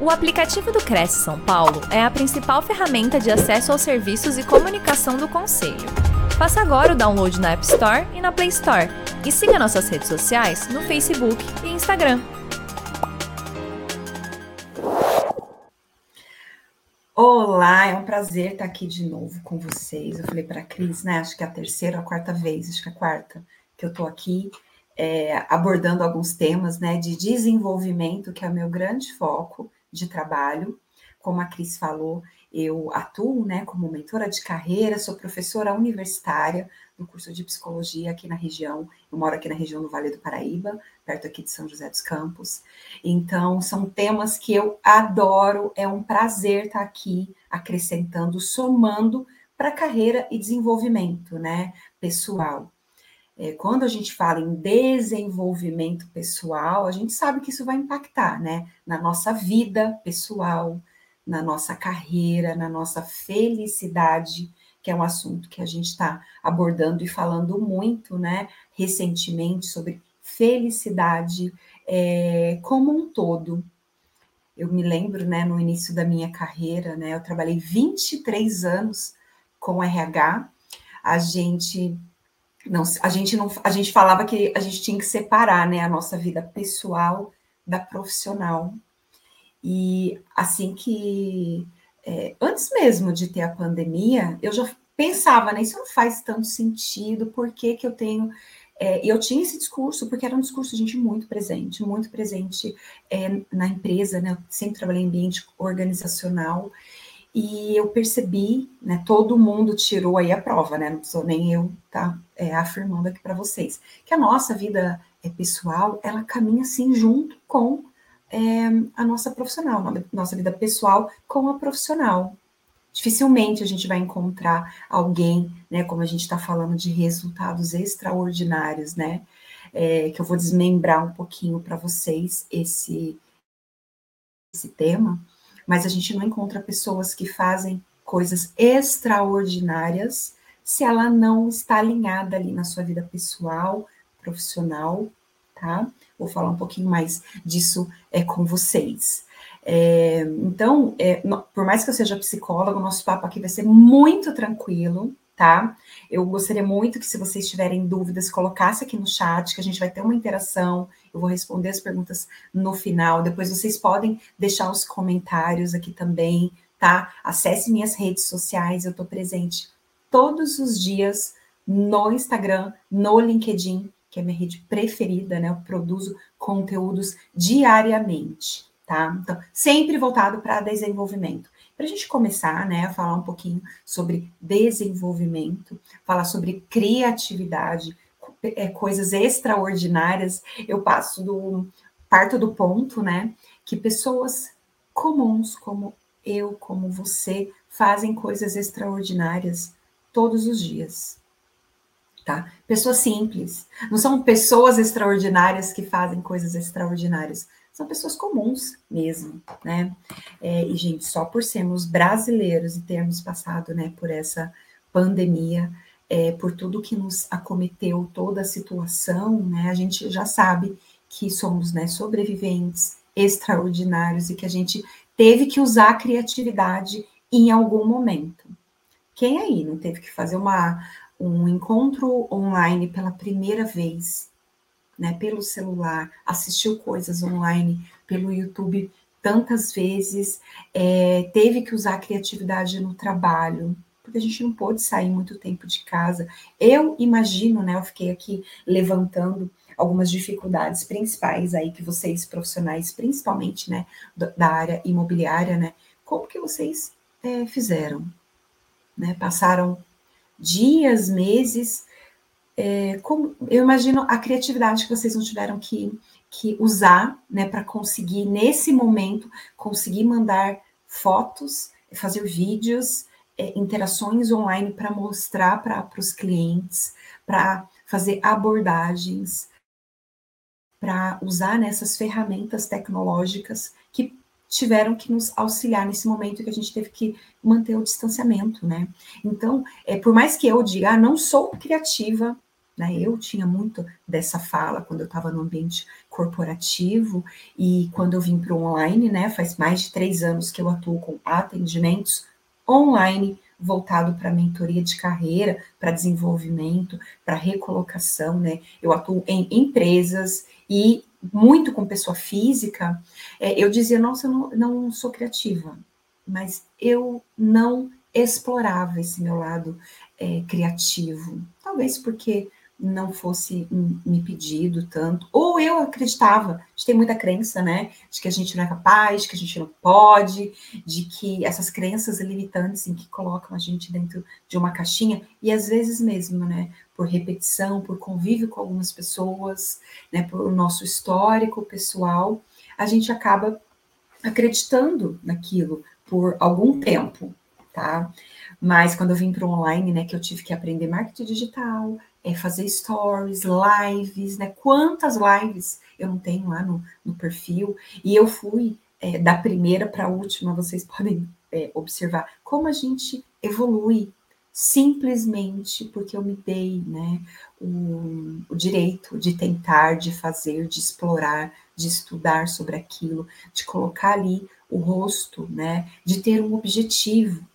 O aplicativo do Cresce São Paulo é a principal ferramenta de acesso aos serviços e comunicação do Conselho. Faça agora o download na App Store e na Play Store. E siga nossas redes sociais no Facebook e Instagram. Olá, é um prazer estar aqui de novo com vocês. Eu falei para a Cris, né? Acho que é a terceira ou a quarta vez, acho que é a quarta que eu estou aqui é, abordando alguns temas né, de desenvolvimento, que é o meu grande foco de trabalho. Como a Cris falou, eu atuo né, como mentora de carreira, sou professora universitária no curso de psicologia aqui na região. Eu moro aqui na região do Vale do Paraíba, perto aqui de São José dos Campos. Então, são temas que eu adoro, é um prazer estar aqui acrescentando, somando para carreira e desenvolvimento né, pessoal. É, quando a gente fala em desenvolvimento pessoal, a gente sabe que isso vai impactar, né? Na nossa vida pessoal, na nossa carreira, na nossa felicidade, que é um assunto que a gente está abordando e falando muito, né? Recentemente sobre felicidade é, como um todo. Eu me lembro, né, no início da minha carreira, né, eu trabalhei 23 anos com RH. A gente não, a gente não, a gente falava que a gente tinha que separar, né, a nossa vida pessoal da profissional. E assim que é, antes mesmo de ter a pandemia, eu já pensava, né, isso não faz tanto sentido, por que que eu tenho é, eu tinha esse discurso, porque era um discurso, gente, muito presente, muito presente é, na empresa, né? Eu sempre trabalhei em ambiente organizacional, e eu percebi, né, todo mundo tirou aí a prova, né, não sou nem eu, tá, é, afirmando aqui para vocês, que a nossa vida é, pessoal, ela caminha assim junto com é, a nossa profissional, nossa vida pessoal com a profissional. Dificilmente a gente vai encontrar alguém, né, como a gente está falando de resultados extraordinários, né, é, que eu vou desmembrar um pouquinho para vocês esse, esse tema, mas a gente não encontra pessoas que fazem coisas extraordinárias se ela não está alinhada ali na sua vida pessoal, profissional, tá? Vou falar um pouquinho mais disso é, com vocês. É, então, é, por mais que eu seja psicóloga, o nosso papo aqui vai ser muito tranquilo, tá? Eu gostaria muito que, se vocês tiverem dúvidas, colocasse aqui no chat, que a gente vai ter uma interação. Eu vou responder as perguntas no final. Depois vocês podem deixar os comentários aqui também, tá? Acesse minhas redes sociais, eu estou presente todos os dias no Instagram, no LinkedIn, que é minha rede preferida, né? Eu produzo conteúdos diariamente, tá? Então, sempre voltado para desenvolvimento. Para a gente começar né, a falar um pouquinho sobre desenvolvimento, falar sobre criatividade, é, coisas extraordinárias, eu passo do parto do ponto, né, que pessoas comuns como eu, como você, fazem coisas extraordinárias todos os dias. Tá? Pessoas simples. Não são pessoas extraordinárias que fazem coisas extraordinárias são pessoas comuns mesmo, né? É, e, gente, só por sermos brasileiros e termos passado né, por essa pandemia, é, por tudo que nos acometeu, toda a situação, né, a gente já sabe que somos né, sobreviventes extraordinários e que a gente teve que usar a criatividade em algum momento. Quem aí não teve que fazer uma, um encontro online pela primeira vez né, pelo celular, assistiu coisas online pelo YouTube tantas vezes, é, teve que usar a criatividade no trabalho, porque a gente não pôde sair muito tempo de casa. Eu imagino, né, eu fiquei aqui levantando algumas dificuldades principais aí que vocês profissionais, principalmente, né, da área imobiliária, né, como que vocês é, fizeram? Né, passaram dias, meses é, como, eu imagino a criatividade que vocês não tiveram que, que usar, né, para conseguir, nesse momento, conseguir mandar fotos, fazer vídeos, é, interações online para mostrar para os clientes, para fazer abordagens, para usar nessas ferramentas tecnológicas que tiveram que nos auxiliar nesse momento que a gente teve que manter o distanciamento, né? Então, é, por mais que eu diga, ah, não sou criativa, né? Eu tinha muito dessa fala quando eu estava no ambiente corporativo e quando eu vim para o online, né, faz mais de três anos que eu atuo com atendimentos online voltado para mentoria de carreira, para desenvolvimento, para recolocação, né? Eu atuo em empresas e muito com pessoa física. É, eu dizia, nossa, eu não, não sou criativa, mas eu não explorava esse meu lado é, criativo. Talvez porque não fosse me pedido tanto, ou eu acreditava, a gente tem muita crença, né, de que a gente não é capaz, que a gente não pode, de que essas crenças limitantes em que colocam a gente dentro de uma caixinha, e às vezes mesmo, né, por repetição, por convívio com algumas pessoas, né, por o nosso histórico pessoal, a gente acaba acreditando naquilo por algum tempo, tá? Mas quando eu vim para o online, né, que eu tive que aprender marketing digital, é, fazer stories, lives, né? Quantas lives eu não tenho lá no, no perfil? E eu fui é, da primeira para a última, vocês podem é, observar como a gente evolui simplesmente porque eu me dei né, o, o, direito de tentar, de fazer, de explorar, de estudar sobre aquilo, de colocar ali o rosto, né, de ter um objetivo.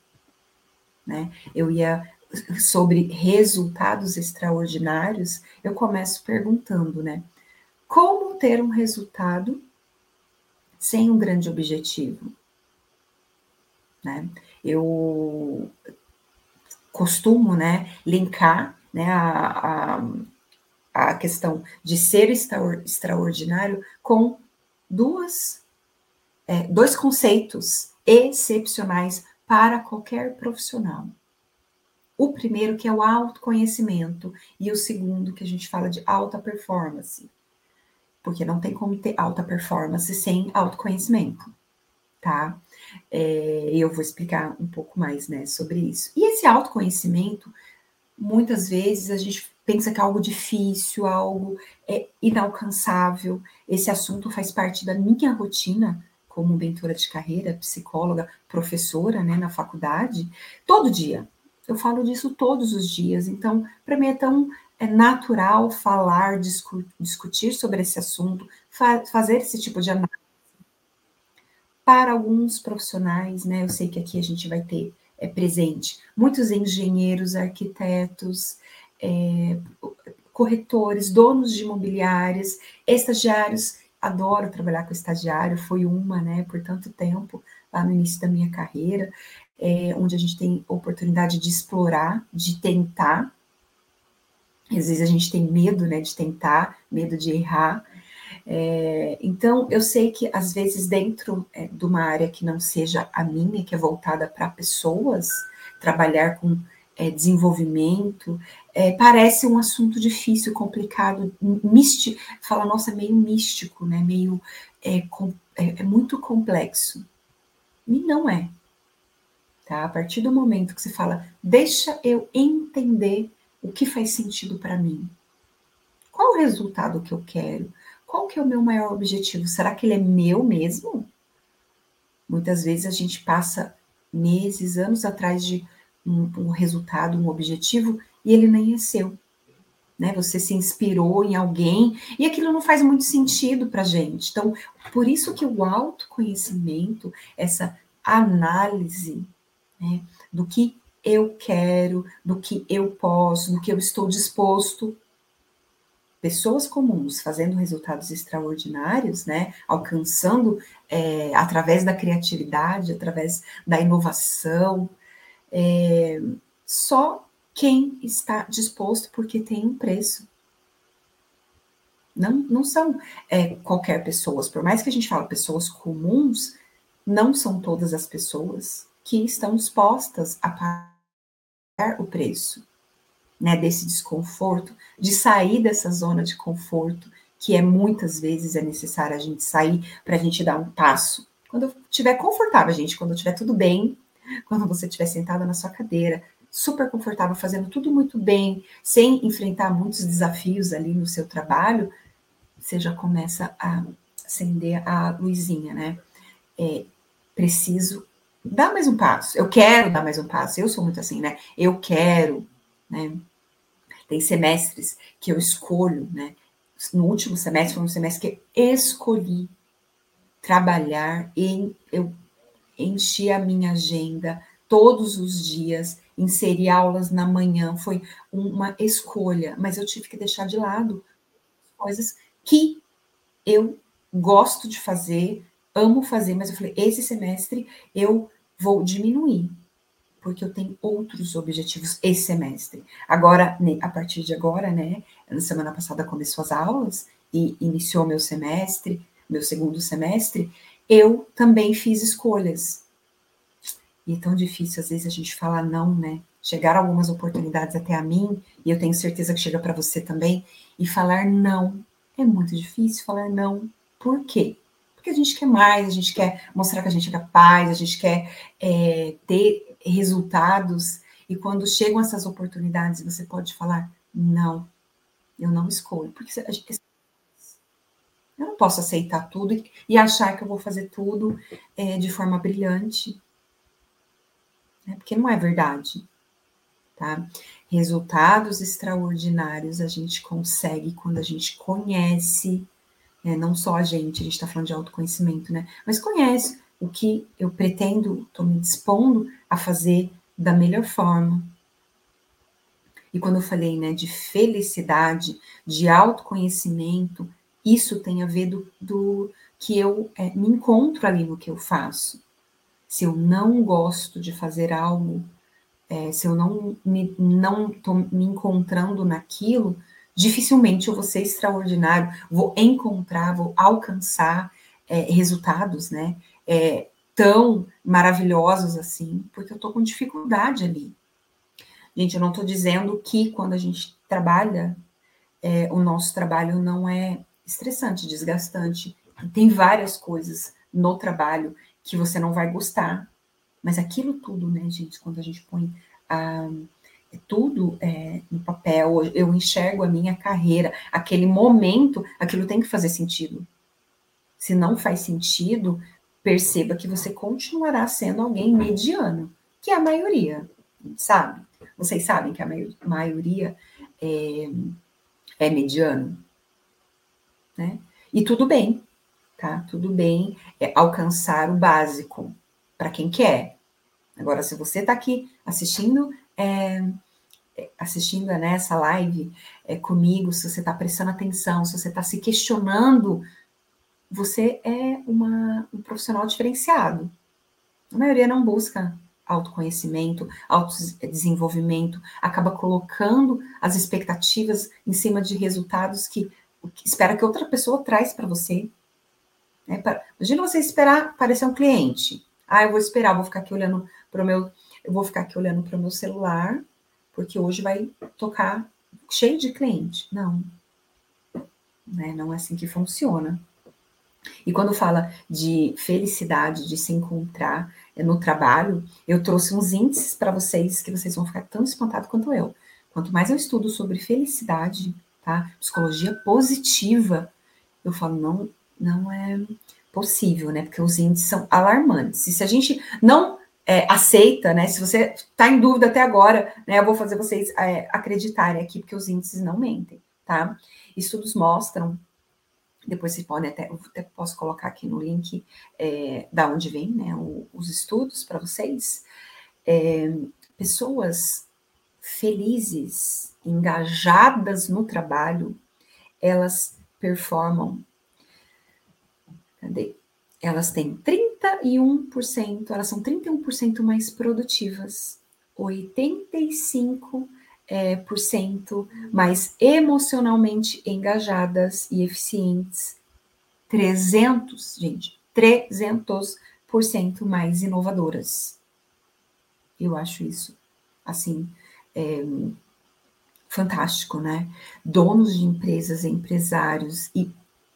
Né? Eu ia sobre resultados extraordinários, eu começo perguntando, né? Como ter um resultado sem um grande objetivo? Né? Eu costumo, né, linkar, né, a, a, a questão de ser extraordinário com duas, é, dois conceitos excepcionais para qualquer profissional. O primeiro, que é o autoconhecimento, e o segundo, que a gente fala de alta performance. Porque não tem como ter alta performance sem autoconhecimento, tá? É, eu vou explicar um pouco mais, né, sobre isso. E esse autoconhecimento, muitas vezes a gente pensa que é algo difícil, algo é, inalcançável. Esse assunto faz parte da minha rotina como mentora de carreira, psicóloga, professora, né, na faculdade, todo dia. Eu falo disso todos os dias, então, para mim é tão é natural falar, discu discutir sobre esse assunto, fa fazer esse tipo de análise. Para alguns profissionais, né, eu sei que aqui a gente vai ter é, presente muitos engenheiros, arquitetos, é, corretores, donos de imobiliárias, estagiários. Adoro trabalhar com estagiário, foi uma, né, por tanto tempo, lá no início da minha carreira é, onde a gente tem oportunidade de explorar, de tentar. Às vezes a gente tem medo, né, de tentar, medo de errar. É, então, eu sei que às vezes dentro é, de uma área que não seja a minha, que é voltada para pessoas, trabalhar com é, desenvolvimento, é, parece um assunto difícil, complicado, místico, fala, nossa, meio místico, né, meio, é, com, é, é muito complexo. E não é, tá? A partir do momento que você fala, deixa eu entender o que faz sentido para mim. Qual o resultado que eu quero? Qual que é o meu maior objetivo? Será que ele é meu mesmo? Muitas vezes a gente passa meses, anos atrás de um, um resultado, um objetivo, e ele nem é seu. Né? Você se inspirou em alguém e aquilo não faz muito sentido para gente. Então, por isso que o autoconhecimento, essa análise né? do que eu quero, do que eu posso, do que eu estou disposto. Pessoas comuns fazendo resultados extraordinários, né? Alcançando é, através da criatividade, através da inovação. É, só quem está disposto, porque tem um preço. Não, não são é, qualquer pessoas, por mais que a gente fale pessoas comuns, não são todas as pessoas que estão dispostas a pagar o preço né, desse desconforto, de sair dessa zona de conforto, que é muitas vezes é necessário a gente sair para a gente dar um passo. Quando estiver confortável, gente, quando estiver tudo bem, quando você estiver sentada na sua cadeira, super confortável, fazendo tudo muito bem, sem enfrentar muitos desafios ali no seu trabalho, você já começa a acender a luzinha, né? É, preciso dá mais um passo. Eu quero dar mais um passo. Eu sou muito assim, né? Eu quero, né? Tem semestres que eu escolho, né? no último semestre, foi um semestre que eu escolhi trabalhar em eu enchi a minha agenda todos os dias, inseri aulas na manhã, foi uma escolha, mas eu tive que deixar de lado coisas que eu gosto de fazer, amo fazer, mas eu falei, esse semestre eu vou diminuir, porque eu tenho outros objetivos esse semestre. Agora, a partir de agora, né, na semana passada começou as aulas e iniciou meu semestre, meu segundo semestre, eu também fiz escolhas. E é tão difícil, às vezes, a gente falar não, né? Chegar algumas oportunidades até a mim, e eu tenho certeza que chega para você também, e falar não. É muito difícil falar não. Por quê? Porque a gente quer mais, a gente quer mostrar que a gente é capaz, a gente quer é, ter resultados. E quando chegam essas oportunidades, você pode falar: não, eu não escolho. Porque a gente, eu não posso aceitar tudo e, achar que eu vou fazer tudo é, de forma brilhante né? porque não é verdade. Tá? Resultados extraordinários a gente consegue quando a gente conhece, né? não só a gente, a gente está falando de autoconhecimento, né? Mas conhece o que eu pretendo, estou me dispondo a fazer da melhor forma. E quando eu falei né, de felicidade, de autoconhecimento, isso tem a ver do, do que eu é, me encontro ali no que eu faço se eu não gosto de fazer algo, é, se eu não me, não me encontrando naquilo, dificilmente eu vou ser extraordinário, vou encontrar, vou alcançar é, resultados, né? É, tão maravilhosos assim, porque eu estou com dificuldade ali. Gente, eu não estou dizendo que quando a gente trabalha, é, o nosso trabalho não é estressante, desgastante. Tem várias coisas no trabalho que você não vai gostar. Mas aquilo tudo, né, gente, quando a gente põe ah, tudo é, no papel, eu enxergo a minha carreira, aquele momento, aquilo tem que fazer sentido. Se não faz sentido, perceba que você continuará sendo alguém mediano, que é a maioria, sabe? Vocês sabem que a maioria é, é mediano, né? E tudo bem, tá? Tudo bem é, alcançar o básico para quem quer. Agora, se você está aqui assistindo, é, assistindo né, essa live é, comigo, se você está prestando atenção, se você está se questionando, você é uma, um profissional diferenciado. A maioria não busca autoconhecimento, autodesenvolvimento, acaba colocando as expectativas em cima de resultados que espera que outra pessoa traz para você. Né? Imagina você esperar aparecer um cliente. Ah, eu vou esperar, vou ficar aqui olhando para o meu, eu vou ficar aqui olhando para o meu celular, porque hoje vai tocar cheio de cliente. Não. Né? Não é assim que funciona. E quando fala de felicidade, de se encontrar é, no trabalho, eu trouxe uns índices para vocês que vocês vão ficar tão espantados quanto eu. Quanto mais eu estudo sobre felicidade, tá? Psicologia positiva, eu falo, não, não é possível, né? Porque os índices são alarmantes. E se a gente não é, aceita, né? Se você está em dúvida até agora, né? Eu vou fazer vocês é, acreditarem aqui, porque os índices não mentem, tá? Estudos mostram, depois vocês podem até, eu até posso colocar aqui no link é, da onde vem, né? O, os estudos para vocês. É, pessoas felizes, engajadas no trabalho, elas performam Cadê? Elas têm 31%, elas são 31% mais produtivas, 85% é, por cento mais emocionalmente engajadas e eficientes, 300, gente, 300% mais inovadoras. Eu acho isso, assim, é, fantástico, né? Donos de empresas, empresários e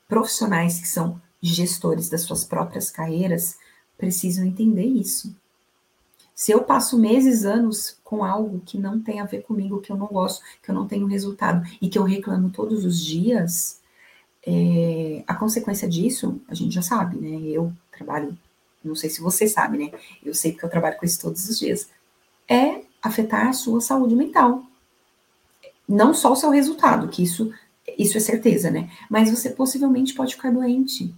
profissionais que são gestores das suas próprias carreiras precisam entender isso. Se eu passo meses, anos com algo que não tem a ver comigo, que eu não gosto, que eu não tenho resultado e que eu reclamo todos os dias, é, a consequência disso, a gente já sabe, né? Eu trabalho, não sei se você sabe, né? Eu sei porque eu trabalho com isso todos os dias. É afetar a sua saúde mental. Não só o seu resultado, que isso isso é certeza, né? Mas você possivelmente pode ficar doente,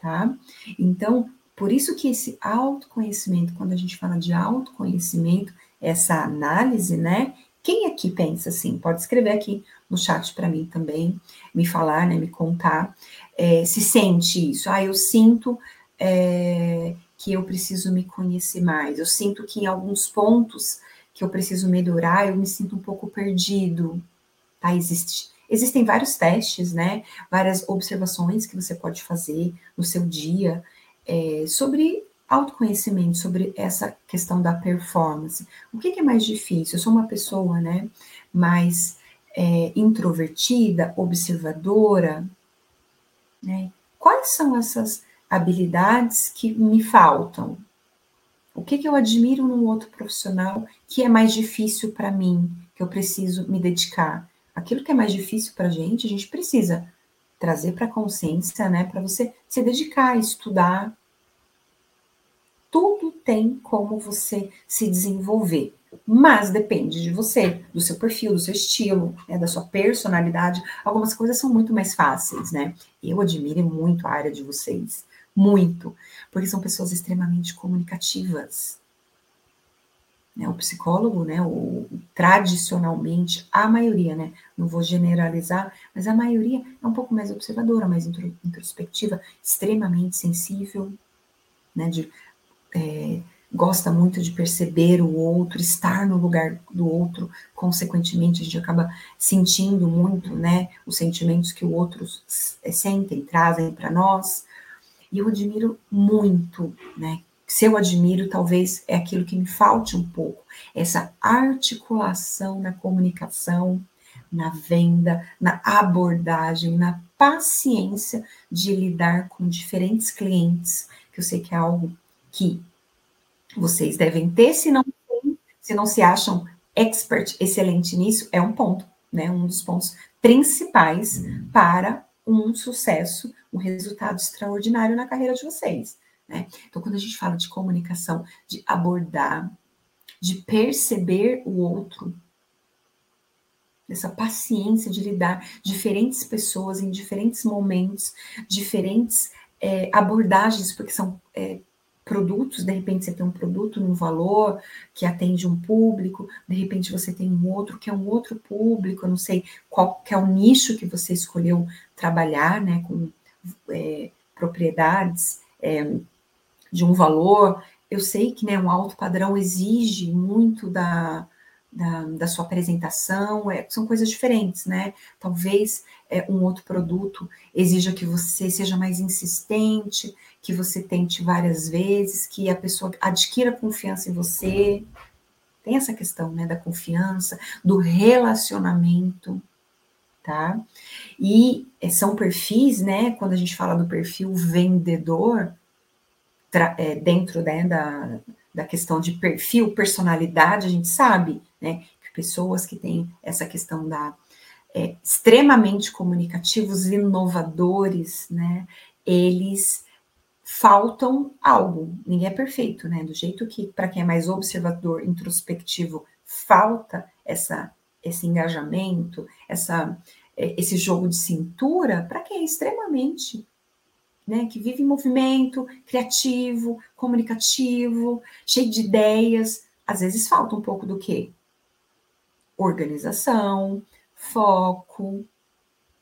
tá? Então, por isso que esse autoconhecimento, quando a gente fala de autoconhecimento, essa análise, né? Quem aqui pensa assim? Pode escrever aqui no chat para mim também, me falar, né? Me contar. É, se sente isso. Ah, eu sinto é, que eu preciso me conhecer mais. Eu sinto que em alguns pontos que eu preciso melhorar, eu me sinto um pouco perdido. Tá? Existe, existem vários testes, né? Várias observações que você pode fazer no seu dia é, sobre autoconhecimento, sobre essa questão da performance. O que, que, é mais difícil? Eu sou uma pessoa, né, mais é, introvertida, observadora, né? Quais são essas habilidades que me faltam? O que, que eu admiro num outro profissional que é mais difícil para mim, que eu preciso me dedicar? Aquilo que é mais difícil para a gente, a gente precisa trazer para a consciência, né, para você se dedicar, estudar. Tudo tem como você se desenvolver, mas depende de você, do seu perfil, do seu estilo, né, da sua personalidade. Algumas coisas são muito mais fáceis, né? Eu admiro muito a área de vocês, muito, porque são pessoas extremamente comunicativas. Né, o psicólogo, né, o, tradicionalmente, a maioria, né, não vou generalizar, mas a maioria é um pouco mais observadora, mais introspectiva, extremamente sensível, né, de, é, gosta muito de perceber o outro, estar no lugar do outro, consequentemente a gente acaba sentindo muito, né, os sentimentos que o outro sentem, trazem para nós, e eu admiro muito, né, se eu admiro, talvez é aquilo que me falte um pouco, essa articulação na comunicação, na venda, na abordagem, na paciência de lidar com diferentes clientes, que eu sei que é algo que vocês devem ter, se não se não se acham expert excelente nisso, é um ponto, né? Um dos pontos principais para um sucesso, um resultado extraordinário na carreira de vocês. Né? Então, quando a gente fala de comunicação, de abordar, de perceber o outro, essa paciência de lidar diferentes pessoas em diferentes momentos, diferentes é, abordagens, porque são é, produtos, de repente você tem um produto num valor que atende um público, de repente você tem um outro que é um outro público, eu não sei qual que é o nicho que você escolheu trabalhar, né, com é, propriedades, é, de um valor. Eu sei que né, um alto padrão exige muito da, da, da sua apresentação, é, são coisas diferentes, né? Talvez é, um outro produto exija que você seja mais insistente, que você tente várias vezes, que a pessoa adquira confiança em você. Tem essa questão, né, da confiança, do relacionamento, tá? E é, são perfis, né, quando a gente fala do perfil vendedor, é, dentro né, da, da questão de perfil, personalidade, a gente sabe né, que pessoas que têm essa questão da é, extremamente comunicativos, inovadores, né, eles faltam algo. Ninguém é perfeito, né? Do jeito que, para quem é mais observador, introspectivo, falta essa, esse engajamento, essa, é, esse jogo de cintura, para quem é extremamente né, que vive em movimento, criativo, comunicativo, cheio de ideias. Às vezes falta um pouco do quê? Organização, foco.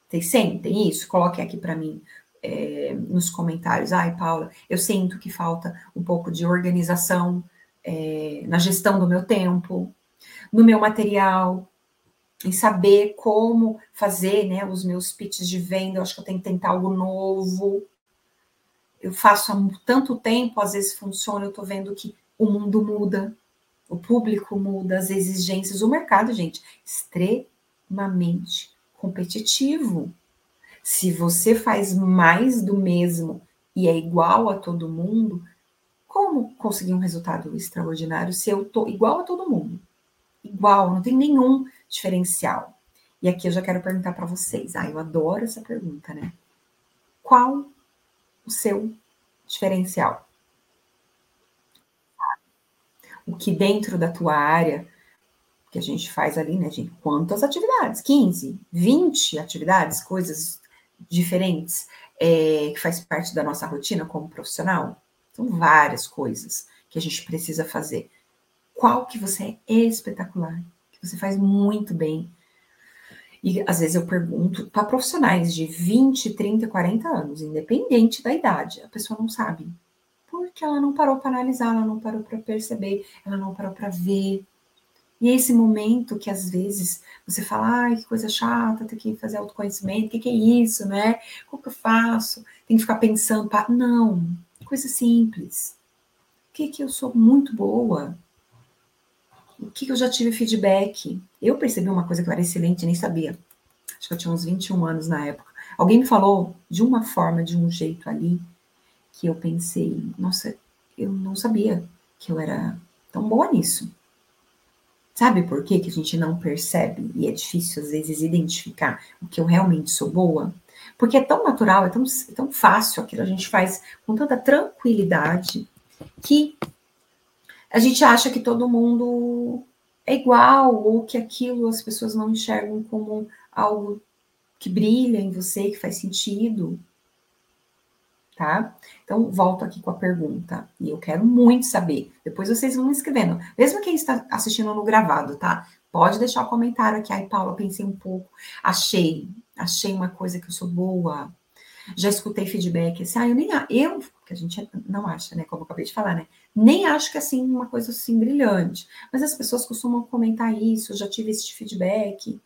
Vocês sentem isso? Coloquem aqui para mim é, nos comentários. Ai, Paula, eu sinto que falta um pouco de organização é, na gestão do meu tempo, no meu material, em saber como fazer né, os meus pitches de venda. Eu acho que eu tenho que tentar algo novo eu faço há tanto tempo, às vezes funciona, eu estou vendo que o mundo muda, o público muda, as exigências, o mercado, gente, extremamente competitivo. Se você faz mais do mesmo e é igual a todo mundo, como conseguir um resultado extraordinário se eu estou igual a todo mundo? Igual, não tem nenhum diferencial. E aqui eu já quero perguntar para vocês. Ah, eu adoro essa pergunta, né? Qual o seu diferencial. O que dentro da tua área, que a gente faz ali, né, gente? Quantas atividades? 15, 20 atividades, coisas diferentes é, que faz parte da nossa rotina como profissional. São várias coisas que a gente precisa fazer. Qual que você é espetacular, que você faz muito bem. E às vezes eu pergunto para profissionais de 20, 30, 40 anos, independente da idade, a pessoa não sabe. Porque ela não parou para analisar, ela não parou para perceber, ela não parou para ver. E é esse momento que às vezes você fala, ai, que coisa chata, ter que fazer autoconhecimento, o que, que, é isso, né? Como que eu faço? Tem que ficar pensando, pra... não, coisa simples. O que, que eu sou muito boa? O que, eu já tive feedback? Eu percebi uma coisa que eu era excelente, nem sabia. Acho que eu tinha uns 21 anos na época. Alguém me falou de uma forma, de um jeito ali, que eu pensei, nossa, eu não sabia que eu era tão boa nisso. Sabe por que, que a gente não percebe e é difícil às vezes identificar o que eu realmente sou boa? Porque é tão natural, é tão, é tão fácil aquilo a gente faz com tanta tranquilidade que a gente acha que todo mundo é igual ou que aquilo as pessoas não enxergam como algo que brilha em você, que faz sentido tá? Então, volto aqui com a pergunta, e eu quero muito saber. Depois vocês vão escrevendo, mesmo quem está assistindo no gravado, tá? Pode deixar o um comentário aqui. Ai, Paula, pensei um pouco, achei, achei uma coisa que eu sou boa. Já escutei feedback assim, ah, eu nem eu, que a gente não acha, né? Como eu acabei de falar, né? Nem acho que é assim uma coisa assim brilhante. Mas as pessoas costumam comentar isso, eu já tive esse feedback.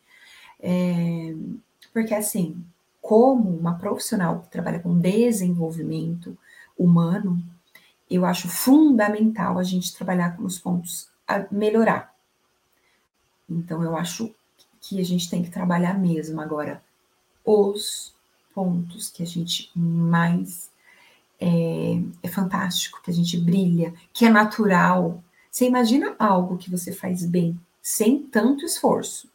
É, porque assim, como uma profissional que trabalha com desenvolvimento humano, eu acho fundamental a gente trabalhar com os pontos a melhorar. Então, eu acho que a gente tem que trabalhar mesmo agora os pontos que a gente mais é, é fantástico, que a gente brilha, que é natural. Você imagina algo que você faz bem, sem tanto esforço,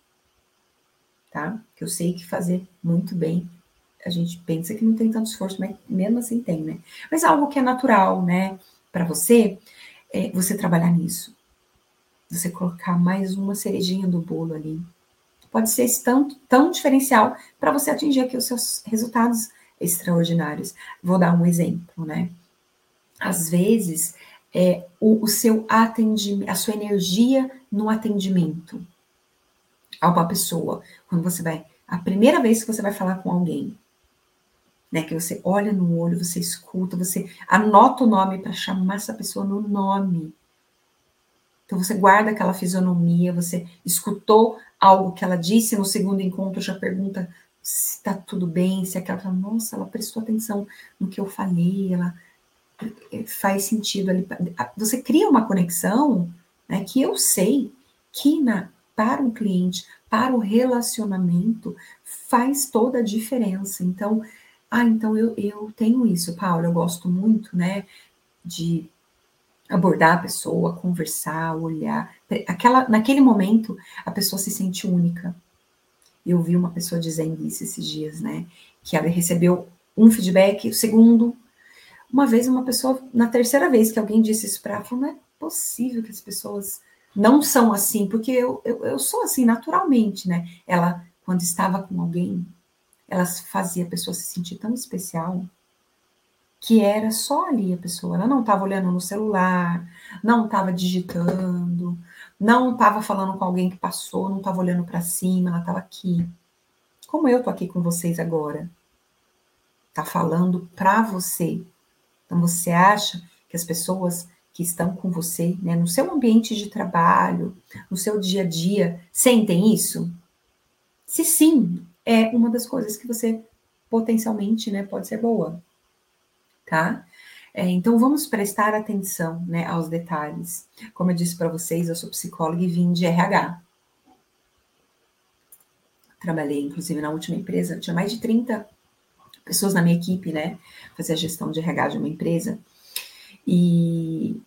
tá? Que eu sei que fazer muito bem a gente pensa que não tem tanto esforço, mas mesmo assim tem, né? Mas algo que é natural, né, para você, é você trabalhar nisso. Você colocar mais uma cerejinha do bolo ali. Pode ser tão, tão diferencial para você atingir aqui os seus resultados extraordinários. Vou dar um exemplo, né? Às vezes, é, o, o seu atendimento, a sua energia no atendimento a uma pessoa, quando você vai, a primeira vez que você vai falar com alguém, né? Que você olha no olho, você escuta, você anota o nome para chamar essa pessoa no nome. Então você guarda aquela fisionomia, você escutou algo que ela disse no segundo encontro, já pergunta se está tudo bem, se aquela nossa, ela prestou atenção no que eu falei, ela eh, faz sentido ali. Você cria uma conexão, né, que eu sei que na, para um cliente, para o relacionamento, faz toda a diferença. Então, ah, então eu, eu tenho isso, Paulo, eu gosto muito, né, de abordar a pessoa, conversar, olhar. Aquela, naquele momento, a pessoa se sente única. Eu vi uma pessoa dizendo isso esses dias, né, que ela recebeu um feedback, o segundo. Uma vez, uma pessoa, na terceira vez que alguém disse isso para ela, falou, não é possível que as pessoas não são assim, porque eu, eu, eu sou assim naturalmente, né? Ela, quando estava com alguém, elas fazia a pessoa se sentir tão especial que era só ali a pessoa. Ela não estava olhando no celular, não estava digitando, não estava falando com alguém que passou, não estava olhando para cima, ela estava aqui. Como eu tô aqui com vocês agora. Tá falando para você. Então você acha que as pessoas que estão com você, né, no seu ambiente de trabalho, no seu dia a dia, sentem isso? Se sim, é uma das coisas que você potencialmente né, pode ser boa, tá? É, então vamos prestar atenção né, aos detalhes. Como eu disse para vocês, eu sou psicóloga e vim de RH. Trabalhei, inclusive, na última empresa, tinha mais de 30 pessoas na minha equipe, né? Fazer a gestão de RH de uma empresa. E,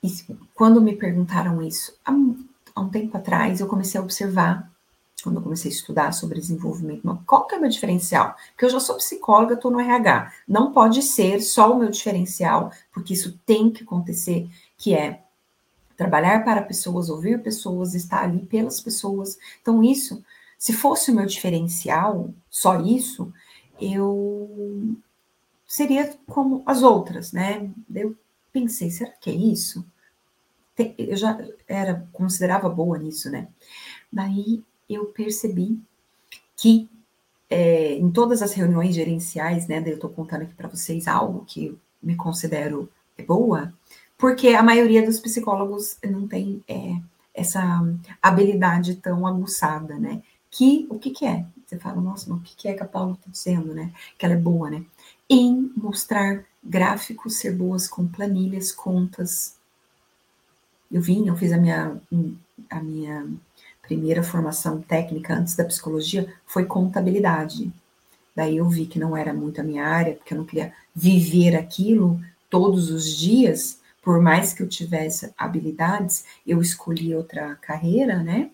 e quando me perguntaram isso, há um, há um tempo atrás, eu comecei a observar quando eu comecei a estudar sobre desenvolvimento, qual que é o meu diferencial? Porque eu já sou psicóloga, estou no RH. Não pode ser só o meu diferencial, porque isso tem que acontecer, que é Trabalhar para pessoas, ouvir pessoas, estar ali pelas pessoas. Então, isso, se fosse o meu diferencial, só isso, eu seria como as outras, né? Eu pensei, será que é isso? Eu já era, considerava boa nisso, né? Daí eu percebi que é, em todas as reuniões gerenciais, né? Eu tô contando aqui para vocês algo que eu me considero boa, porque a maioria dos psicólogos não tem é, essa habilidade tão aguçada, né? Que o que, que é? Você fala, nossa, mas o que, que é que a Paula está dizendo, né? Que ela é boa, né? Em mostrar gráficos, ser boas com planilhas, contas. Eu vim, eu fiz a minha, a minha primeira formação técnica antes da psicologia, foi contabilidade. Daí eu vi que não era muito a minha área, porque eu não queria viver aquilo todos os dias, por mais que eu tivesse habilidades, eu escolhi outra carreira, né?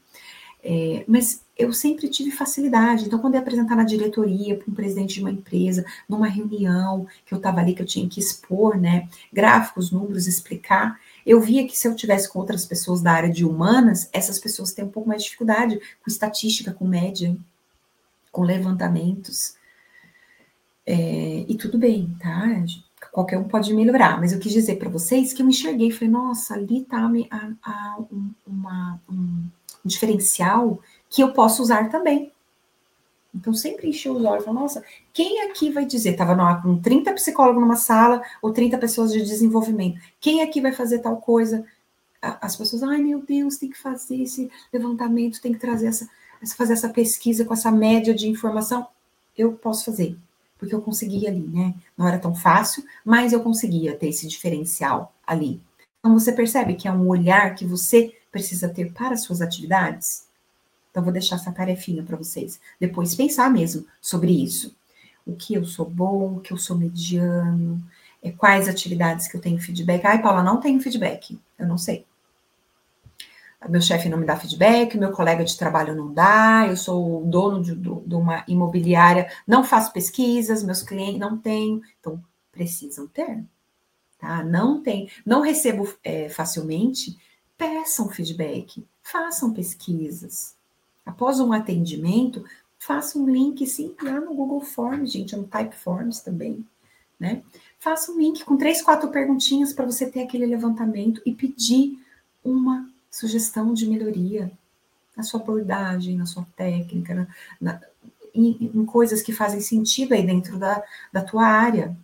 É, mas eu sempre tive facilidade. Então, quando eu ia apresentar na diretoria para um presidente de uma empresa, numa reunião que eu estava ali, que eu tinha que expor, né, gráficos, números, explicar, eu via que se eu tivesse com outras pessoas da área de humanas, essas pessoas têm um pouco mais de dificuldade com estatística, com média, com levantamentos. É, e tudo bem, tá? qualquer um pode melhorar, mas eu quis dizer para vocês que eu enxerguei, falei, nossa, ali tá a, a, um, uma, um diferencial que eu posso usar também. Então, sempre enchi os olhos, falei, nossa, quem aqui vai dizer? Tava com 30 psicólogos numa sala ou 30 pessoas de desenvolvimento. Quem aqui vai fazer tal coisa? As pessoas, ai meu Deus, tem que fazer esse levantamento, tem que trazer essa, fazer essa pesquisa com essa média de informação. Eu posso fazer porque eu conseguia ali, né? Não era tão fácil, mas eu conseguia ter esse diferencial ali. Então você percebe que é um olhar que você precisa ter para as suas atividades? Então vou deixar essa tarefinha para vocês. Depois pensar mesmo sobre isso. O que eu sou bom, o que eu sou mediano, é, quais atividades que eu tenho feedback. Ai, Paula, não tenho feedback. Eu não sei meu chefe não me dá feedback, meu colega de trabalho não dá, eu sou dono de, de, uma imobiliária, não faço pesquisas, meus clientes não têm, então precisam ter, tá? Não tem, não recebo é, facilmente, peçam feedback, façam pesquisas. Após um atendimento, faça um link, sim, lá no Google Forms, gente, no Typeforms também, né? Faça um link com três, quatro perguntinhas para você ter aquele levantamento e pedir uma sugestão de melhoria na sua abordagem, na sua técnica, na, na, em, em, coisas que fazem sentido aí dentro da, da tua área,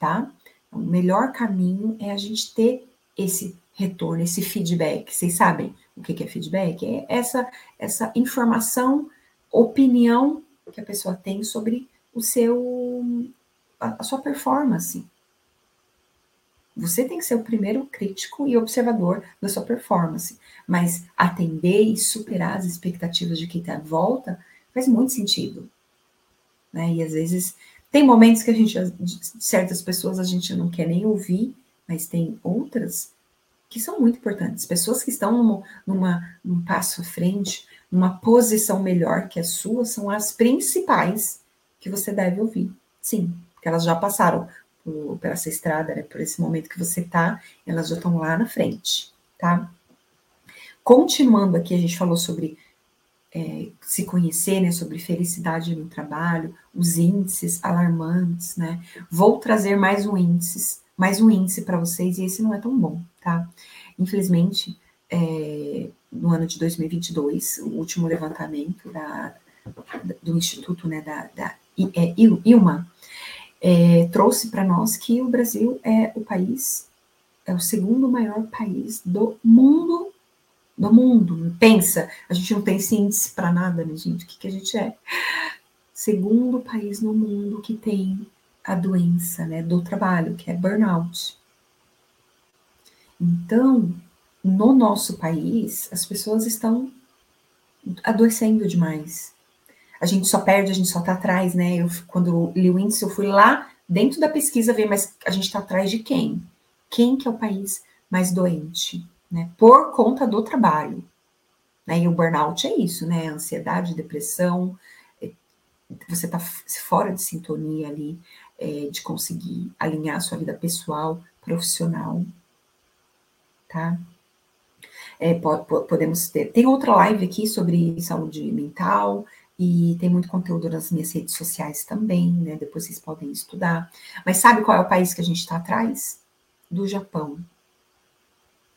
tá? O melhor caminho é a gente ter esse retorno, esse feedback. Vocês sabem o que é feedback? É essa, essa informação, opinião que a pessoa tem sobre o seu, a, a sua performance. Você tem que ser o primeiro crítico e observador da sua performance, mas atender e superar as expectativas de quem está à volta faz muito sentido. Né? E às vezes tem momentos que a gente, certas pessoas a gente não quer nem ouvir, mas tem outras que são muito importantes. Pessoas que estão numa, numa, num passo à frente, numa posição melhor que a sua, são as principais que você deve ouvir. Sim, porque elas já passaram por, por essa estrada, né, por esse momento que você tá, elas já estão lá na frente, tá? Continuando aqui, a gente falou sobre é, se conhecer, né, sobre felicidade no trabalho, os índices alarmantes, né? Vou trazer mais um índice, mais um índice para vocês e esse não é tão bom, tá? Infelizmente, é, no ano de 2022, o último levantamento da, do Instituto, né, da, da é, ILMA, é, trouxe para nós que o Brasil é o país, é o segundo maior país do mundo, do mundo. Pensa, a gente não tem índice para nada, né, gente? O que, que a gente é? Segundo país no mundo que tem a doença né, do trabalho, que é burnout. Então, no nosso país, as pessoas estão adoecendo demais a gente só perde, a gente só está atrás, né? Eu, quando li o índice, eu fui lá dentro da pesquisa ver, mas a gente está atrás de quem? Quem que é o país mais doente, né? Por conta do trabalho. Né? E o burnout é isso, né? Ansiedade, depressão, é, você está fora de sintonia ali, é, de conseguir alinhar a sua vida pessoal, profissional. tá? É, podemos ter. Tem outra live aqui sobre saúde mental, e tem muito conteúdo nas minhas redes sociais também, né? Depois vocês podem estudar. Mas sabe qual é o país que a gente está atrás? Do Japão.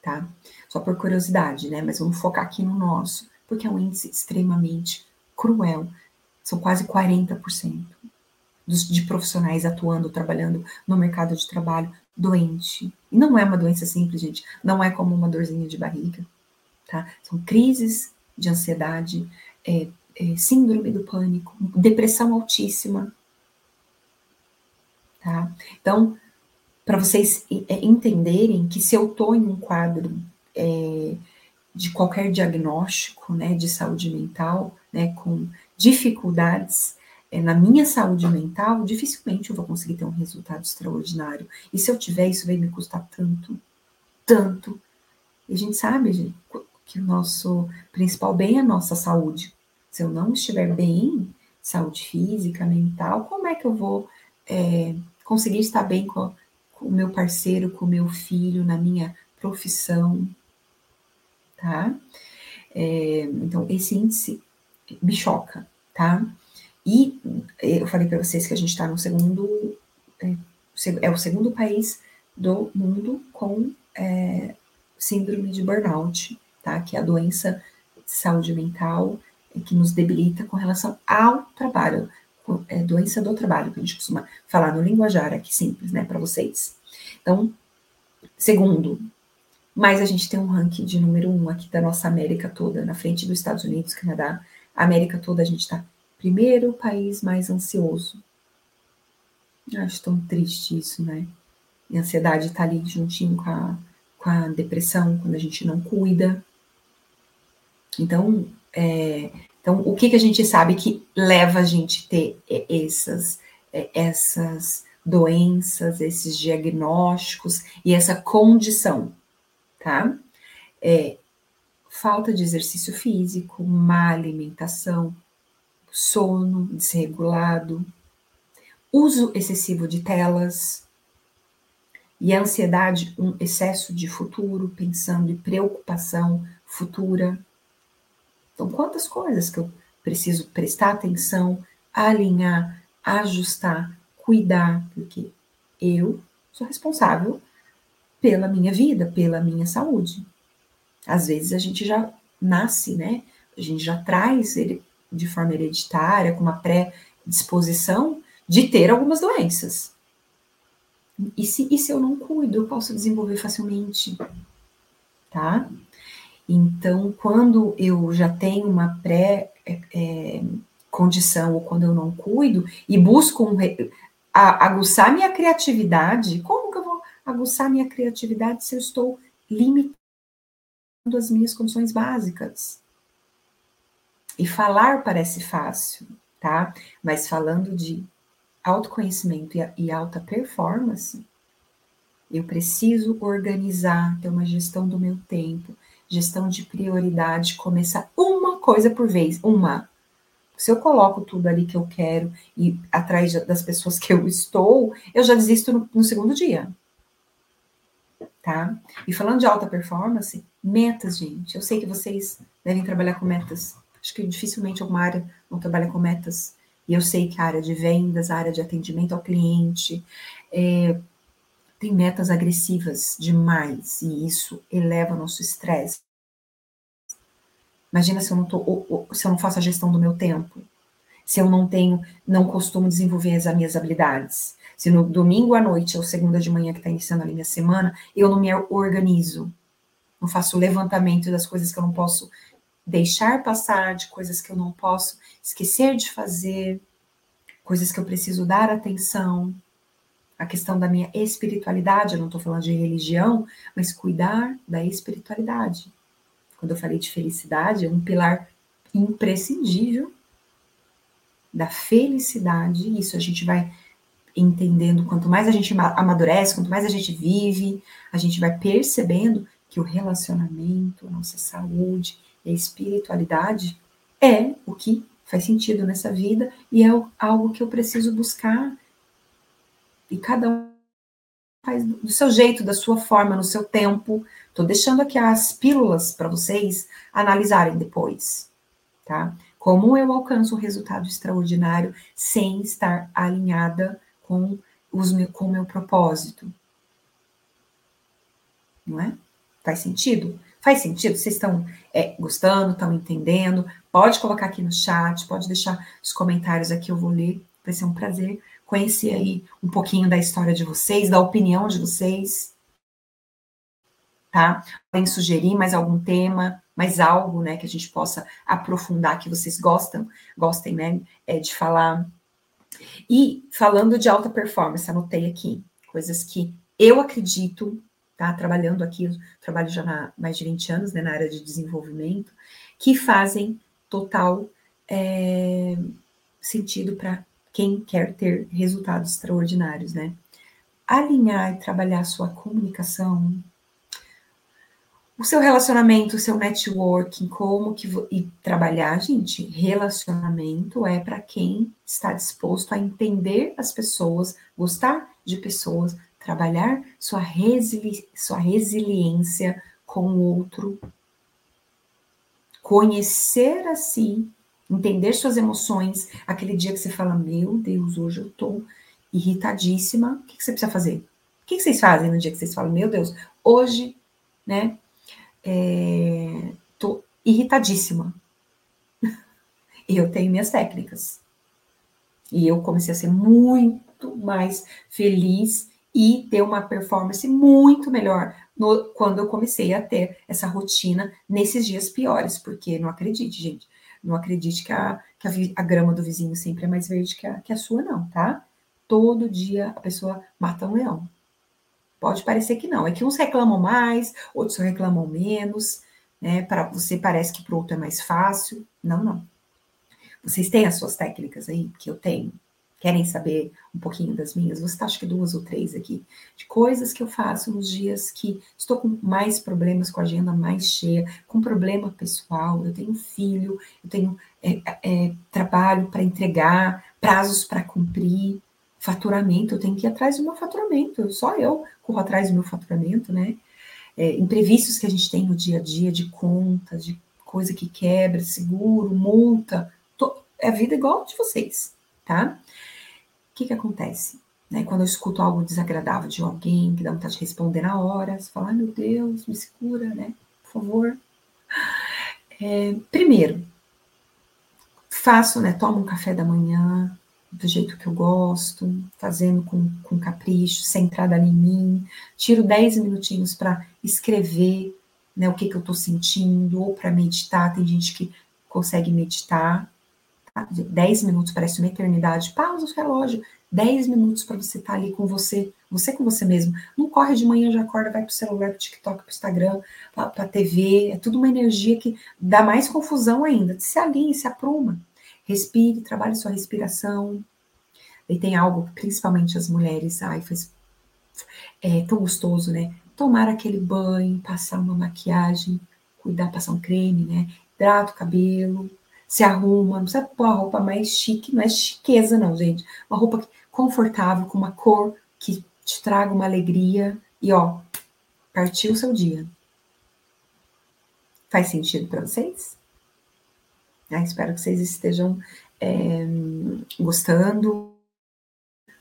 Tá? Só por curiosidade, né? Mas vamos focar aqui no nosso, porque é um índice extremamente cruel. São quase 40% dos, de profissionais atuando, trabalhando no mercado de trabalho doente. E não é uma doença simples, gente. Não é como uma dorzinha de barriga, tá? São crises de ansiedade, é, é, síndrome do pânico, depressão altíssima. Tá? Então, para vocês é, entenderem que se eu estou em um quadro é, de qualquer diagnóstico né, de saúde mental, né, com dificuldades na minha saúde mental, dificilmente eu vou conseguir ter um resultado extraordinário. E se eu tiver, isso vai me custar tanto, tanto. E a gente sabe gente, que o nosso principal bem é a nossa saúde. Se eu não estiver bem, saúde física, mental, como é que eu vou é, conseguir estar bem com, com o meu parceiro, com o meu filho, na minha profissão, tá? É, então, esse índice me choca, tá? E eu falei para vocês que a gente está no segundo, é, é, o segundo país do mundo com é, síndrome de burnout, tá? Que é a doença de saúde mental que nos debilita com relação ao trabalho, é, doença do trabalho, que a gente costuma falar no linguajar aqui simples, né, para vocês. Então, segundo, mas a gente tem um ranking de número um aqui da nossa América toda, na frente dos Estados Unidos, Canadá, América toda a gente está primeiro país mais ansioso. Acho tão triste isso, né? E a ansiedade está ali juntinho com a, com a depressão, quando a gente não cuida. Então, é, então, o que, que a gente sabe que leva a gente a ter essas, essas doenças, esses diagnósticos e essa condição, tá? É, falta de exercício físico, má alimentação, sono desregulado, uso excessivo de telas e a ansiedade, um excesso de futuro, pensando em preocupação futura. Então, quantas coisas que eu preciso prestar atenção, alinhar, ajustar, cuidar, porque eu sou responsável pela minha vida, pela minha saúde. Às vezes a gente já nasce, né? A gente já traz ele de forma hereditária, com uma pré-disposição de ter algumas doenças. E se, e se eu não cuido, eu posso desenvolver facilmente, tá? Então, quando eu já tenho uma pré-condição, é, ou quando eu não cuido, e busco um, a, aguçar minha criatividade, como que eu vou aguçar minha criatividade se eu estou limitando as minhas condições básicas? E falar parece fácil, tá? Mas falando de autoconhecimento e, e alta performance, eu preciso organizar, ter uma gestão do meu tempo, gestão de prioridade, começar uma coisa por vez, uma. Se eu coloco tudo ali que eu quero e atrás das pessoas que eu estou, eu já desisto no, no segundo dia. Tá? E falando de alta performance, metas, gente. Eu sei que vocês devem trabalhar com metas. Acho que dificilmente alguma área não trabalha com metas. E eu sei que a área de vendas, a área de atendimento ao cliente, é, tem metas agressivas demais e isso eleva o nosso estresse. Imagina se eu não tô, se eu não faço a gestão do meu tempo, se eu não tenho, não costumo desenvolver as minhas habilidades, se no domingo à noite ou segunda de manhã que está iniciando a minha semana, eu não me organizo, não faço o levantamento das coisas que eu não posso deixar passar, de coisas que eu não posso esquecer de fazer, coisas que eu preciso dar atenção, a questão da minha espiritualidade, eu não estou falando de religião, mas cuidar da espiritualidade. Quando eu falei de felicidade, é um pilar imprescindível da felicidade, isso a gente vai entendendo, quanto mais a gente amadurece, quanto mais a gente vive, a gente vai percebendo que o relacionamento, a nossa saúde e a espiritualidade é o que faz sentido nessa vida e é algo que eu preciso buscar e cada faz do seu jeito, da sua forma, no seu tempo. Estou deixando aqui as pílulas para vocês analisarem depois, tá? Como eu alcanço um resultado extraordinário sem estar alinhada com, os meu, com o meu propósito? Não é? Faz sentido? Faz sentido? Vocês estão é, gostando, estão entendendo? Pode colocar aqui no chat, pode deixar os comentários aqui, eu vou ler. Vai ser um prazer conhecer aí um pouquinho da história de vocês, da opinião de vocês. Tá? Podem sugerir mais algum tema, mais algo, né, que a gente possa aprofundar, que vocês gostam, gostem, né, é, de falar. E falando de alta performance, anotei aqui coisas que eu acredito, tá, trabalhando aqui, trabalho já há mais de 20 anos, né, na área de desenvolvimento, que fazem total é, sentido para quem quer ter resultados extraordinários, né? Alinhar e trabalhar sua comunicação, o seu relacionamento, o seu networking, como que e trabalhar, gente, relacionamento é para quem está disposto a entender as pessoas, gostar de pessoas, trabalhar sua, resili sua resiliência com o outro, conhecer a si, entender suas emoções, aquele dia que você fala, meu Deus, hoje eu tô irritadíssima, o que, que você precisa fazer? O que, que vocês fazem no dia que vocês falam, meu Deus, hoje, né, é, tô irritadíssima. eu tenho minhas técnicas. E eu comecei a ser muito mais feliz e ter uma performance muito melhor no, quando eu comecei a ter essa rotina nesses dias piores, porque não acredite, gente, não acredite que a, que a, a grama do vizinho sempre é mais verde que a, que a sua, não, tá? Todo dia a pessoa mata um leão. Pode parecer que não. É que uns reclamam mais, outros reclamam menos, né? Para você parece que para o outro é mais fácil. Não, não. Vocês têm as suas técnicas aí, que eu tenho. Querem saber um pouquinho das minhas? Você tá, acho que duas ou três aqui, de coisas que eu faço nos dias que estou com mais problemas, com a agenda mais cheia, com problema pessoal, eu tenho filho, eu tenho é, é, trabalho para entregar, prazos para cumprir, faturamento, eu tenho que ir atrás do meu faturamento, só eu corro atrás do meu faturamento, né? É, imprevistos que a gente tem no dia a dia, de contas, de coisa que quebra, seguro, multa, to, é a vida igual de vocês, tá? O que que acontece? Né, quando eu escuto algo desagradável de alguém, que dá vontade de responder na hora, você fala, ai meu Deus, me segura, né? Por favor. É, primeiro, faço, né? Tomo um café da manhã, do jeito que eu gosto, fazendo com, com capricho, centrada em mim. Tiro 10 minutinhos para escrever né, o que, que eu estou sentindo, ou para meditar. Tem gente que consegue meditar. Tá? 10 minutos parece uma eternidade. Pausa o relógio. 10 minutos para você estar tá ali com você, você com você mesmo. Não corre de manhã, já acorda, vai para o celular, para o TikTok, para o Instagram, para a TV. É tudo uma energia que dá mais confusão ainda. Se alinhe, se apruma. Respire, trabalhe sua respiração. E tem algo, principalmente as mulheres, ai, faz, é tão gostoso, né? Tomar aquele banho, passar uma maquiagem, cuidar, passar um creme, né? Hidrata o cabelo, se arruma, não precisa pôr a roupa mais chique, não é chiqueza, não, gente. Uma roupa confortável, com uma cor que te traga uma alegria e, ó, partiu o seu dia. Faz sentido para vocês? Ah, espero que vocês estejam é, gostando,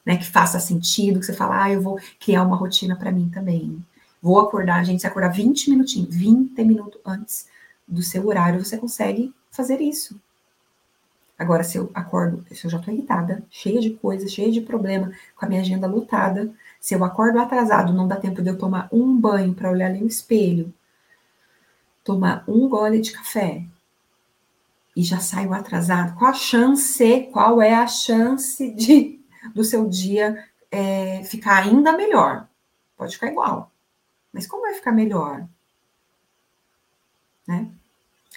né? Que faça sentido, que você fala, ah, eu vou criar uma rotina para mim também. Vou acordar, gente, se acordar 20 minutinhos, 20 minutos antes do seu horário, você consegue fazer isso. Agora, se eu acordo, se eu já estou irritada, cheia de coisas, cheia de problema, com a minha agenda lotada, se eu acordo atrasado, não dá tempo de eu tomar um banho para olhar ali no espelho, tomar um gole de café, e já saio atrasado, qual a chance, qual é a chance de do seu dia é, ficar ainda melhor? Pode ficar igual, mas como vai ficar melhor? Né?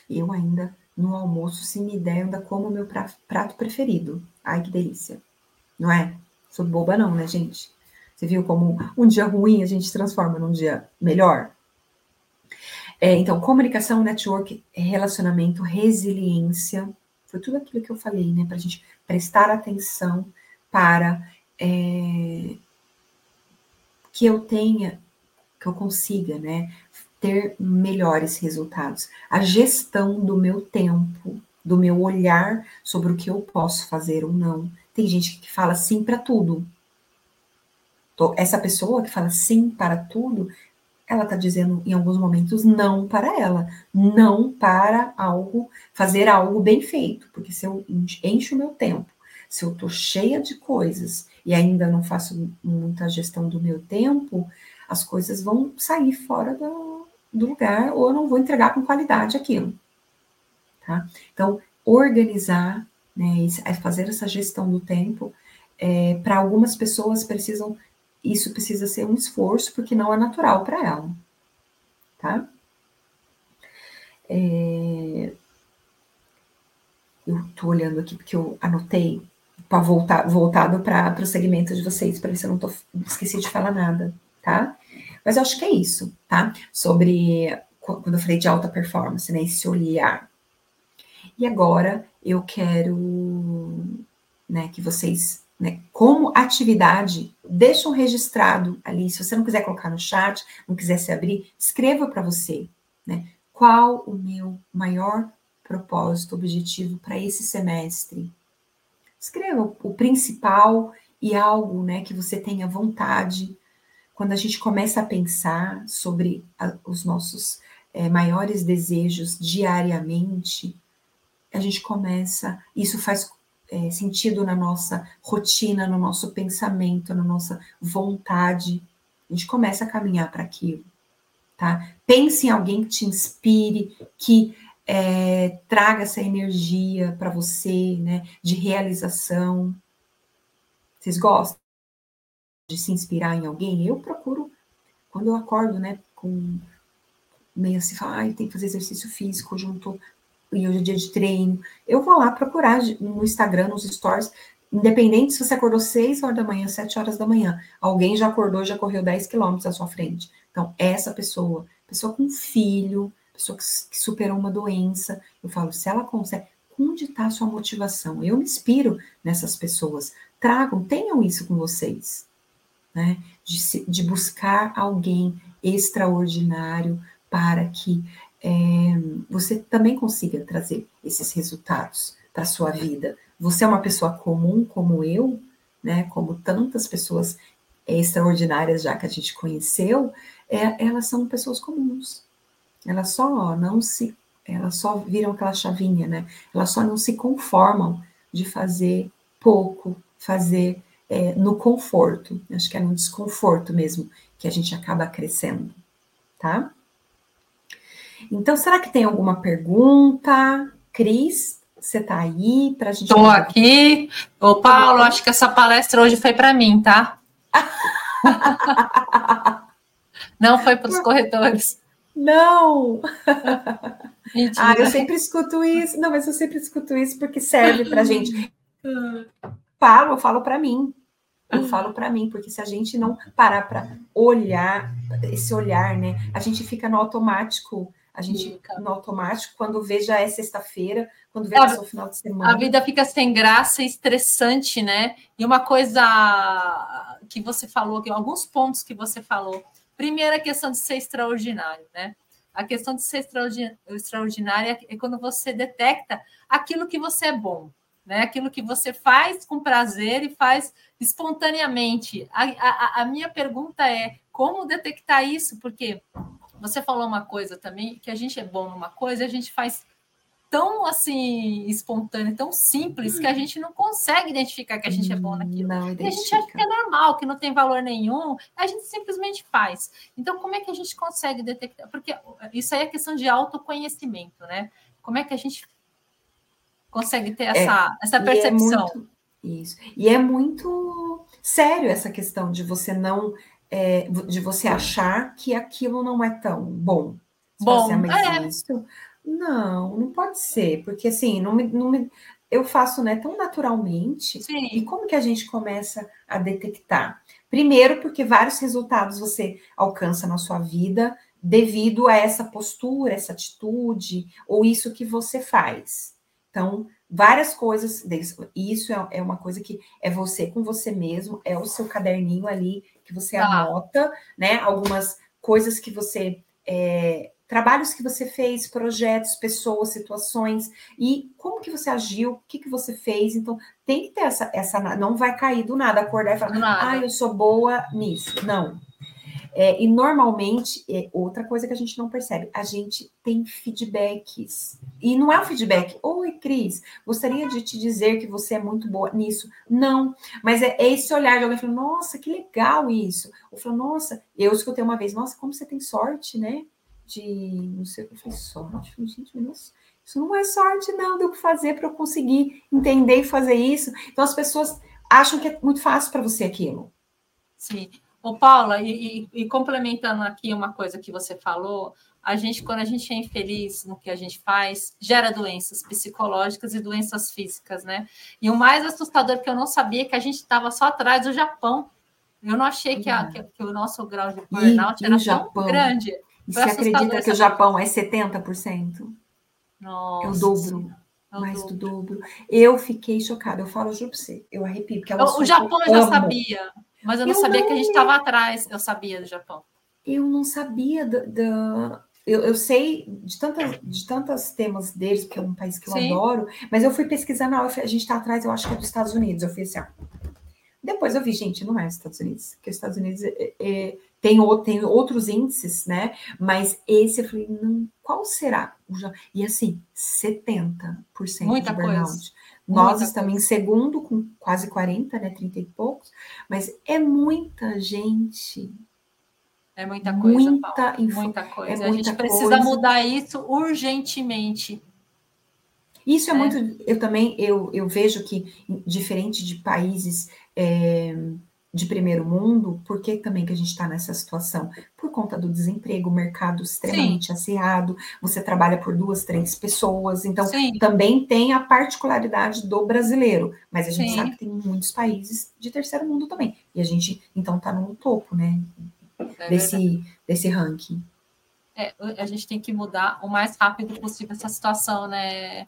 Eu ainda no almoço, se me der, ainda como o meu prato preferido. Ai, que delícia. Não é? Sou boba não, né, gente? Você viu como um dia ruim a gente transforma num dia melhor? É, então, comunicação, network, relacionamento, resiliência, foi tudo aquilo que eu falei, né? Para a gente prestar atenção para é, que eu tenha, que eu consiga, né, ter melhores resultados. A gestão do meu tempo, do meu olhar sobre o que eu posso fazer ou não. Tem gente que fala sim para tudo. Essa pessoa que fala sim para tudo, ela está dizendo em alguns momentos não para ela, não para algo, fazer algo bem feito, porque se eu encho o meu tempo, se eu estou cheia de coisas e ainda não faço muita gestão do meu tempo, as coisas vão sair fora do, do lugar ou eu não vou entregar com qualidade aquilo. Tá? Então, organizar, né, fazer essa gestão do tempo, é, para algumas pessoas precisam isso precisa ser um esforço, porque não é natural para ela, tá? É... Eu tô olhando aqui porque eu anotei para voltar voltado para o segmento de vocês, para ver se eu não tô, esqueci de falar nada, tá? Mas eu acho que é isso, tá? Sobre quando eu falei de alta performance, né? Esse olhar. E agora eu quero né, que vocês né, como atividade, deixam registrado ali. Se você não quiser colocar no chat, não quiser se abrir, escreva para você, né? Qual o meu maior propósito, objetivo para esse semestre? Escreva o principal e algo, né, que você tenha vontade. Quando a gente começa a pensar sobre a, os nossos é, maiores desejos diariamente, a gente começa, isso faz é, sentido na nossa rotina, no nosso pensamento, na nossa vontade. A gente começa a caminhar para aquilo, tá? Pense em alguém que te inspire, que é, traga essa energia para você, né? De realização. Vocês gostam de se inspirar em alguém? Eu procuro, quando eu acordo, né? Com meio assim, falar, ah, tem que fazer exercício físico, junto e hoje é dia de treino, eu vou lá procurar no Instagram, nos stories, independente se você acordou 6 horas da manhã, 7 horas da manhã, alguém já acordou, já correu 10 quilômetros à sua frente. Então, essa pessoa, pessoa com filho, pessoa que, que superou uma doença, eu falo, se ela consegue, onde está a sua motivação? Eu me inspiro nessas pessoas. Tragam, tenham isso com vocês, né? De, de buscar alguém extraordinário para que é, você também consiga trazer esses resultados para a sua vida. Você é uma pessoa comum como eu, né? Como tantas pessoas extraordinárias já que a gente conheceu, é, elas são pessoas comuns. Elas só não se, elas só viram aquela chavinha, né? Elas só não se conformam de fazer pouco, fazer é, no conforto. Acho que é no desconforto mesmo que a gente acaba crescendo, tá? Então, será que tem alguma pergunta? Cris, você está aí para a gente. Estou aqui. Ô, Paulo, acho que essa palestra hoje foi para mim, tá? Não foi para os corretores. Não! Ah, eu sempre escuto isso. Não, mas eu sempre escuto isso porque serve para gente. Falo, eu falo para mim. Eu falo para mim, porque se a gente não parar para olhar, esse olhar, né? A gente fica no automático a gente fica no automático, quando vê já é sexta-feira, quando vê já é o final de semana. A vida fica sem graça e estressante, né? E uma coisa que você falou, que alguns pontos que você falou. Primeiro, a questão de ser extraordinário, né? A questão de ser extraordinária é quando você detecta aquilo que você é bom, né? Aquilo que você faz com prazer e faz espontaneamente. A, a, a minha pergunta é como detectar isso? Porque você falou uma coisa também, que a gente é bom numa coisa, a gente faz tão assim espontâneo, tão simples que a gente não consegue identificar que a gente é bom naquilo. Não e a gente acha que é normal, que não tem valor nenhum, a gente simplesmente faz. Então, como é que a gente consegue detectar? Porque isso aí é questão de autoconhecimento, né? Como é que a gente consegue ter essa, é, essa percepção? E é muito, isso. E é muito sério essa questão de você não é, de você achar que aquilo não é tão bom. Bom, é. isso? Não, não pode ser, porque assim, não me, não me, eu faço né, tão naturalmente. Sim. E como que a gente começa a detectar? Primeiro, porque vários resultados você alcança na sua vida devido a essa postura, essa atitude, ou isso que você faz. Então, várias coisas. Isso é, é uma coisa que é você com você mesmo, é o seu caderninho ali que você tá. anota, né? Algumas coisas que você é, trabalhos que você fez, projetos, pessoas, situações e como que você agiu, o que que você fez. Então, tem que ter essa, essa não vai cair do nada, acordar e falar, ah, eu sou boa nisso. Não. É, e normalmente, é outra coisa que a gente não percebe, a gente tem feedbacks. E não é um feedback, oi, Cris, gostaria de te dizer que você é muito boa nisso. Não, mas é, é esse olhar de alguém falando, nossa, que legal isso. Ou falando, nossa, eu escutei uma vez, nossa, como você tem sorte, né? de não sei o que sorte. Gente, nossa, isso não é sorte, não, deu para fazer para eu conseguir entender e fazer isso. Então as pessoas acham que é muito fácil para você aquilo. Sim. Ô, Paula, e, e, e, complementando aqui uma coisa que você falou, a gente, quando a gente é infeliz no que a gente faz, gera doenças psicológicas e doenças físicas, né? E o mais assustador que eu não sabia é que a gente estava só atrás do Japão. Eu não achei que, a, que, que o nosso grau de burnout e, era tão Japão. grande. E você acredita que o Japão é 70%? Nossa. É o dobro. É mais dobro. do dobro. Eu fiquei chocada. Eu falo, juro pra você, eu arrepio. Porque é o Japão eu já amo. sabia, mas eu não eu sabia não... que a gente estava atrás. Eu sabia do Japão. Eu não sabia da. da... Eu, eu, sei de tantas, de tantos temas deles, porque é um país que eu Sim. adoro, mas eu fui pesquisar na hora, a gente está atrás, eu acho que é dos Estados Unidos. Eu fui assim, ó. Depois eu vi, gente, não é os Estados Unidos, porque os Estados Unidos é, é, tem, tem outros índices, né? Mas esse eu falei, não, qual será? E assim, 70% Muita de burnout. Coisa. Nós muita estamos coisa. em segundo, com quase 40, né? 30 e poucos, mas é muita gente. É muita coisa. Muita, info, muita coisa. É muita a gente precisa coisa. mudar isso urgentemente. Isso é, é, muito. Eu também eu, eu vejo que, diferente de países. É, de primeiro mundo, por que também que a gente está nessa situação? Por conta do desemprego, mercado extremamente Sim. acirrado, você trabalha por duas, três pessoas, então Sim. também tem a particularidade do brasileiro, mas a gente Sim. sabe que tem muitos países de terceiro mundo também, e a gente então está no topo, né, é desse, desse ranking. É, a gente tem que mudar o mais rápido possível essa situação, né?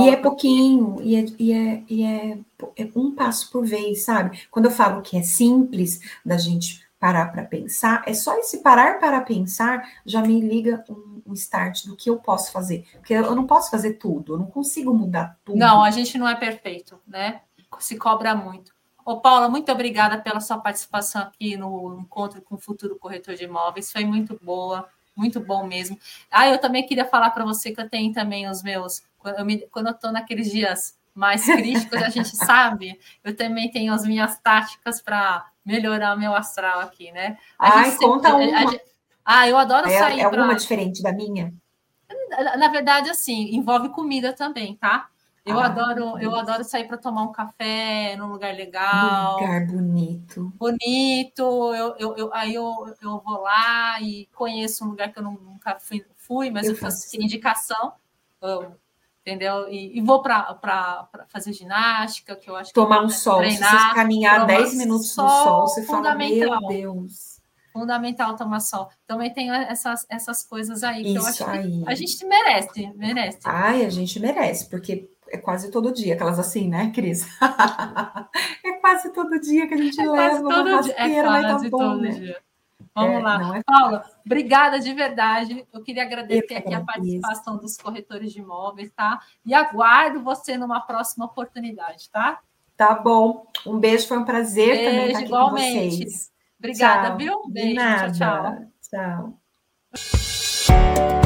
E é pouquinho, e é, e, é, e é, é um passo por vez, sabe? Quando eu falo que é simples da gente parar para pensar, é só esse parar para pensar já me liga um, um, start do que eu posso fazer. Porque eu não posso fazer tudo, eu não consigo mudar tudo. Não, a gente não é perfeito, né? Se cobra muito. Ô, Paula, muito obrigada pela sua participação aqui no encontro com o futuro corretor de imóveis. Foi muito boa, muito bom mesmo. Ah, eu também queria falar para você que eu tenho também os meus quando eu, me, quando eu tô naqueles dias mais críticos, a gente sabe, eu também tenho as minhas táticas para melhorar meu astral aqui, né? A Ai, conta uma. Gente, ah, eu adoro é, sair. É alguma pra... diferente da minha? Na verdade, assim, envolve comida também, tá? Eu ah, adoro, eu adoro sair para tomar um café num lugar legal. Lugar bonito. Bonito. Eu, eu, eu, aí eu, eu vou lá e conheço um lugar que eu nunca fui, fui mas eu, eu faço indicação. Amo entendeu? E, e vou para fazer ginástica, que eu acho Tomar que um sol, treinar, se você caminhar 10 minutos sol, no sol, você fala, meu Deus. Fundamental tomar sol. Também tem essas, essas coisas aí que Isso eu acho aí. que a gente merece, merece. Ai, a gente merece, porque é quase todo dia, aquelas assim, né, Cris? é quase todo dia que a gente é leva uma rasteira, é quase tá bom, todo né? dia. Vamos é, lá. É Paula, obrigada de verdade. Eu queria agradecer eu aqui a participação dos corretores de imóveis, tá? E aguardo você numa próxima oportunidade, tá? Tá bom. Um beijo, foi um prazer beijo, também estar aqui igualmente. com vocês. Obrigada, tchau. viu? Beijo, tchau, tchau. Tchau.